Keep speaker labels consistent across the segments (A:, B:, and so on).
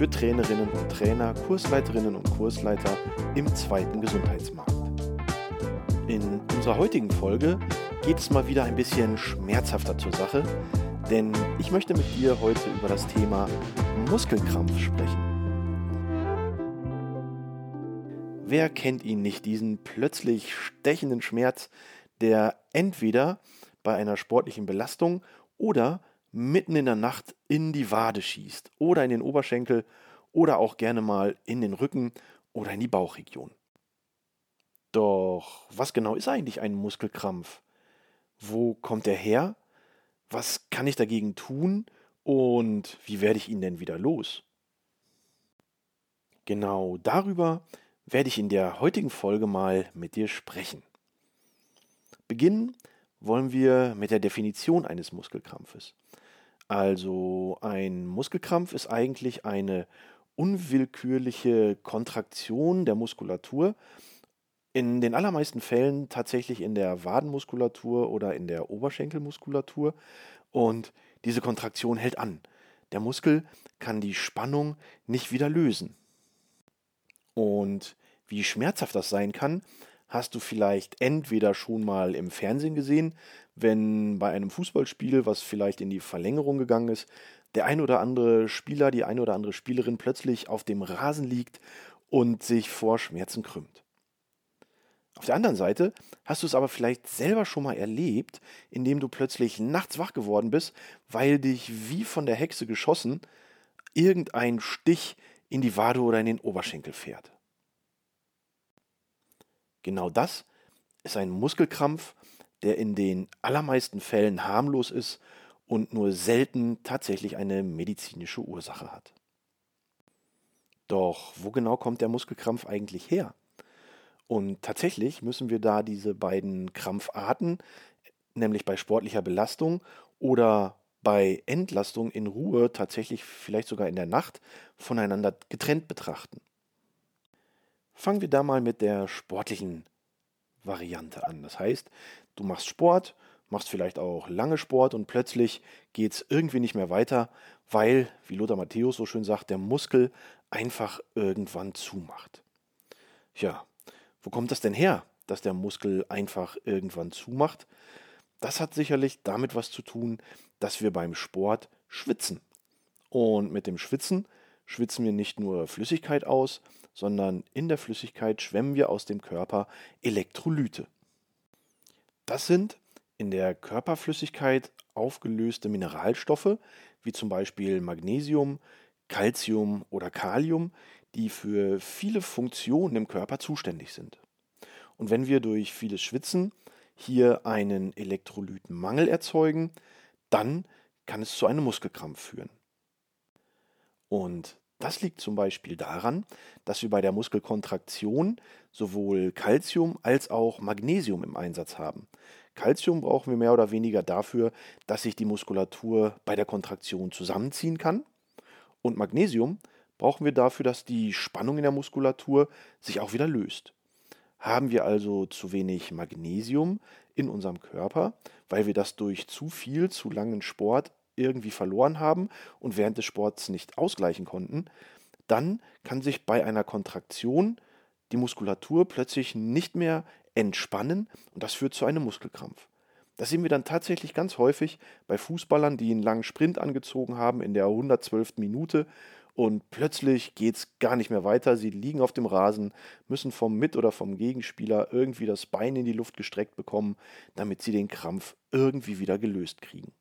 A: für Trainerinnen und Trainer, Kursleiterinnen und Kursleiter im zweiten Gesundheitsmarkt. In unserer heutigen Folge geht es mal wieder ein bisschen schmerzhafter zur Sache, denn ich möchte mit dir heute über das Thema Muskelkrampf sprechen. Wer kennt ihn nicht, diesen plötzlich stechenden Schmerz, der entweder bei einer sportlichen Belastung oder mitten in der Nacht in die Wade schießt oder in den Oberschenkel oder auch gerne mal in den Rücken oder in die Bauchregion. Doch was genau ist eigentlich ein Muskelkrampf? Wo kommt er her? Was kann ich dagegen tun? Und wie werde ich ihn denn wieder los? Genau darüber werde ich in der heutigen Folge mal mit dir sprechen. Beginnen wollen wir mit der Definition eines Muskelkrampfes. Also ein Muskelkrampf ist eigentlich eine unwillkürliche Kontraktion der Muskulatur, in den allermeisten Fällen tatsächlich in der Wadenmuskulatur oder in der Oberschenkelmuskulatur und diese Kontraktion hält an. Der Muskel kann die Spannung nicht wieder lösen. Und wie schmerzhaft das sein kann, hast du vielleicht entweder schon mal im Fernsehen gesehen, wenn bei einem Fußballspiel, was vielleicht in die Verlängerung gegangen ist, der ein oder andere Spieler, die eine oder andere Spielerin plötzlich auf dem Rasen liegt und sich vor Schmerzen krümmt. Auf der anderen Seite hast du es aber vielleicht selber schon mal erlebt, indem du plötzlich nachts wach geworden bist, weil dich wie von der Hexe geschossen irgendein Stich in die Wade oder in den Oberschenkel fährt. Genau das ist ein Muskelkrampf, der in den allermeisten Fällen harmlos ist und nur selten tatsächlich eine medizinische Ursache hat. Doch wo genau kommt der Muskelkrampf eigentlich her? Und tatsächlich müssen wir da diese beiden Krampfarten, nämlich bei sportlicher Belastung oder bei Entlastung in Ruhe, tatsächlich vielleicht sogar in der Nacht, voneinander getrennt betrachten. Fangen wir da mal mit der sportlichen Variante an. Das heißt, du machst Sport, machst vielleicht auch lange Sport und plötzlich geht es irgendwie nicht mehr weiter, weil, wie Lothar Matthäus so schön sagt, der Muskel einfach irgendwann zumacht. Ja, wo kommt das denn her, dass der Muskel einfach irgendwann zumacht? Das hat sicherlich damit was zu tun, dass wir beim Sport schwitzen. Und mit dem Schwitzen schwitzen wir nicht nur Flüssigkeit aus, sondern in der Flüssigkeit schwemmen wir aus dem Körper Elektrolyte. Das sind in der Körperflüssigkeit aufgelöste Mineralstoffe, wie zum Beispiel Magnesium, Calcium oder Kalium, die für viele Funktionen im Körper zuständig sind. Und wenn wir durch vieles Schwitzen hier einen Elektrolytenmangel erzeugen, dann kann es zu einem Muskelkrampf führen. Und das liegt zum Beispiel daran, dass wir bei der Muskelkontraktion sowohl Calcium als auch Magnesium im Einsatz haben. Calcium brauchen wir mehr oder weniger dafür, dass sich die Muskulatur bei der Kontraktion zusammenziehen kann. Und Magnesium brauchen wir dafür, dass die Spannung in der Muskulatur sich auch wieder löst. Haben wir also zu wenig Magnesium in unserem Körper, weil wir das durch zu viel, zu langen Sport irgendwie verloren haben und während des Sports nicht ausgleichen konnten, dann kann sich bei einer Kontraktion die Muskulatur plötzlich nicht mehr entspannen und das führt zu einem Muskelkrampf. Das sehen wir dann tatsächlich ganz häufig bei Fußballern, die einen langen Sprint angezogen haben in der 112. Minute und plötzlich geht es gar nicht mehr weiter. Sie liegen auf dem Rasen, müssen vom Mit- oder vom Gegenspieler irgendwie das Bein in die Luft gestreckt bekommen, damit sie den Krampf irgendwie wieder gelöst kriegen.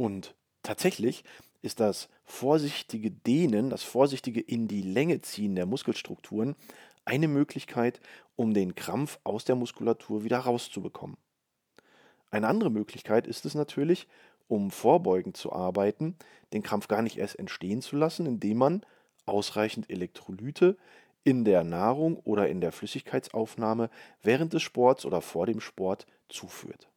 A: Und tatsächlich ist das vorsichtige Dehnen, das vorsichtige in die Länge ziehen der Muskelstrukturen eine Möglichkeit, um den Krampf aus der Muskulatur wieder rauszubekommen. Eine andere Möglichkeit ist es natürlich, um vorbeugend zu arbeiten, den Krampf gar nicht erst entstehen zu lassen, indem man ausreichend Elektrolyte in der Nahrung oder in der Flüssigkeitsaufnahme während des Sports oder vor dem Sport zuführt.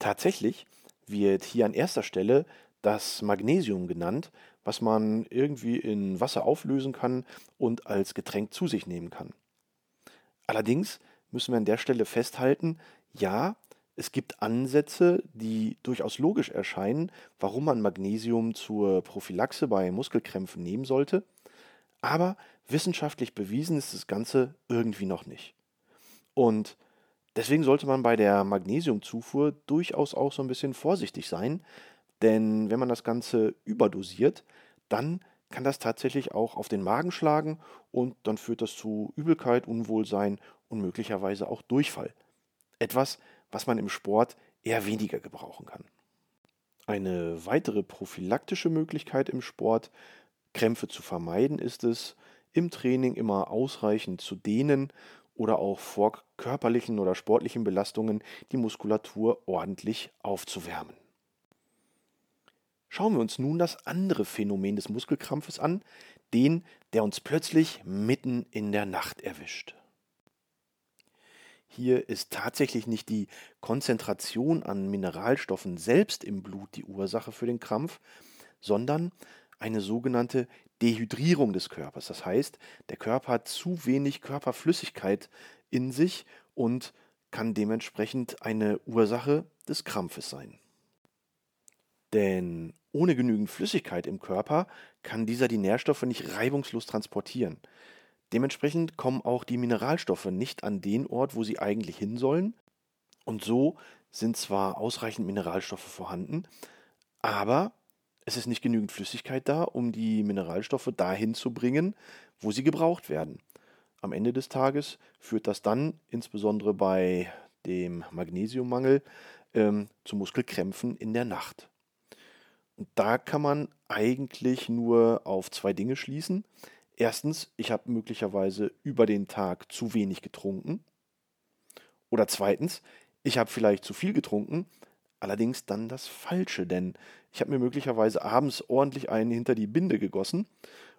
A: Tatsächlich wird hier an erster Stelle das Magnesium genannt, was man irgendwie in Wasser auflösen kann und als Getränk zu sich nehmen kann. Allerdings müssen wir an der Stelle festhalten, ja, es gibt Ansätze, die durchaus logisch erscheinen, warum man Magnesium zur Prophylaxe bei Muskelkrämpfen nehmen sollte, aber wissenschaftlich bewiesen ist das Ganze irgendwie noch nicht. Und deswegen sollte man bei der Magnesiumzufuhr durchaus auch so ein bisschen vorsichtig sein, denn wenn man das Ganze überdosiert, dann kann das tatsächlich auch auf den Magen schlagen und dann führt das zu Übelkeit, Unwohlsein und möglicherweise auch Durchfall. Etwas, was man im Sport eher weniger gebrauchen kann. Eine weitere prophylaktische Möglichkeit im Sport, Krämpfe zu vermeiden, ist es, im Training immer ausreichend zu dehnen oder auch vor körperlichen oder sportlichen Belastungen die Muskulatur ordentlich aufzuwärmen. Schauen wir uns nun das andere Phänomen des Muskelkrampfes an, den, der uns plötzlich mitten in der Nacht erwischt. Hier ist tatsächlich nicht die Konzentration an Mineralstoffen selbst im Blut die Ursache für den Krampf, sondern eine sogenannte Dehydrierung des Körpers. Das heißt, der Körper hat zu wenig Körperflüssigkeit in sich und kann dementsprechend eine Ursache des Krampfes sein. Denn ohne genügend Flüssigkeit im Körper kann dieser die Nährstoffe nicht reibungslos transportieren. Dementsprechend kommen auch die Mineralstoffe nicht an den Ort, wo sie eigentlich hin sollen. Und so sind zwar ausreichend Mineralstoffe vorhanden, aber es ist nicht genügend Flüssigkeit da, um die Mineralstoffe dahin zu bringen, wo sie gebraucht werden. Am Ende des Tages führt das dann, insbesondere bei dem Magnesiummangel, ähm, zu Muskelkrämpfen in der Nacht. Und da kann man eigentlich nur auf zwei Dinge schließen. Erstens, ich habe möglicherweise über den Tag zu wenig getrunken. Oder zweitens, ich habe vielleicht zu viel getrunken, allerdings dann das Falsche, denn ich habe mir möglicherweise abends ordentlich einen hinter die Binde gegossen.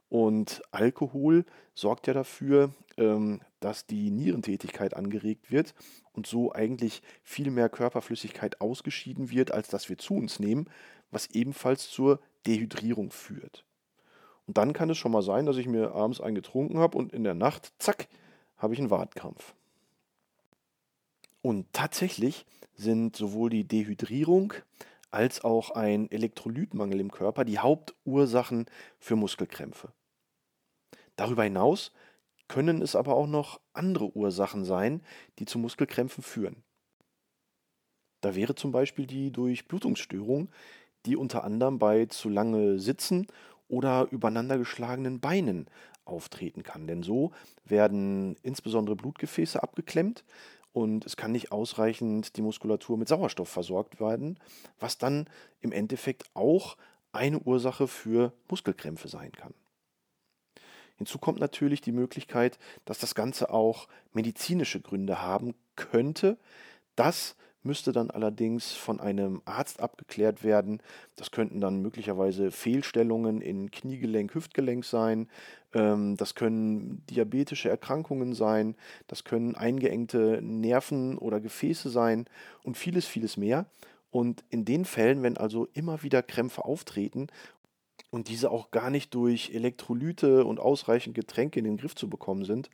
A: Und Alkohol sorgt ja dafür, ähm, dass die Nierentätigkeit angeregt wird und so eigentlich viel mehr Körperflüssigkeit ausgeschieden wird, als dass wir zu uns nehmen, was ebenfalls zur Dehydrierung führt. Und dann kann es schon mal sein, dass ich mir abends einen getrunken habe und in der Nacht, zack, habe ich einen Wartkrampf. Und tatsächlich sind sowohl die Dehydrierung als auch ein Elektrolytmangel im Körper die Hauptursachen für Muskelkrämpfe. Darüber hinaus können es aber auch noch andere Ursachen sein, die zu Muskelkrämpfen führen. Da wäre zum Beispiel die Durchblutungsstörung, die unter anderem bei zu lange Sitzen oder übereinandergeschlagenen Beinen auftreten kann. Denn so werden insbesondere Blutgefäße abgeklemmt und es kann nicht ausreichend die Muskulatur mit Sauerstoff versorgt werden, was dann im Endeffekt auch eine Ursache für Muskelkrämpfe sein kann. Hinzu kommt natürlich die Möglichkeit, dass das Ganze auch medizinische Gründe haben könnte. Das müsste dann allerdings von einem Arzt abgeklärt werden. Das könnten dann möglicherweise Fehlstellungen in Kniegelenk, Hüftgelenk sein. Ähm, das können diabetische Erkrankungen sein. Das können eingeengte Nerven oder Gefäße sein und vieles, vieles mehr. Und in den Fällen, wenn also immer wieder Krämpfe auftreten und diese auch gar nicht durch Elektrolyte und ausreichend Getränke in den Griff zu bekommen sind,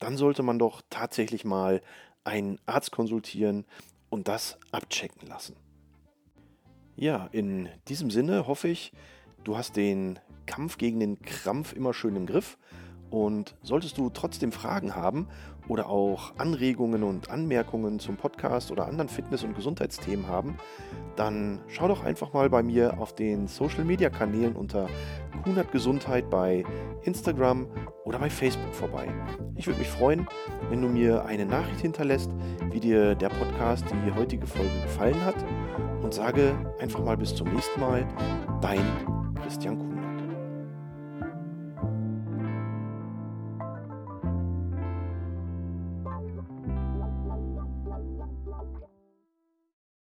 A: dann sollte man doch tatsächlich mal einen Arzt konsultieren und das abchecken lassen. Ja, in diesem Sinne hoffe ich, du hast den Kampf gegen den Krampf immer schön im Griff und solltest du trotzdem Fragen haben oder auch Anregungen und Anmerkungen zum Podcast oder anderen Fitness- und Gesundheitsthemen haben, dann schau doch einfach mal bei mir auf den Social-Media-Kanälen unter Kunert Gesundheit bei Instagram oder bei Facebook vorbei. Ich würde mich freuen, wenn du mir eine Nachricht hinterlässt, wie dir der Podcast, die heutige Folge gefallen hat und sage einfach mal bis zum nächsten Mal, dein Christian Kuhn.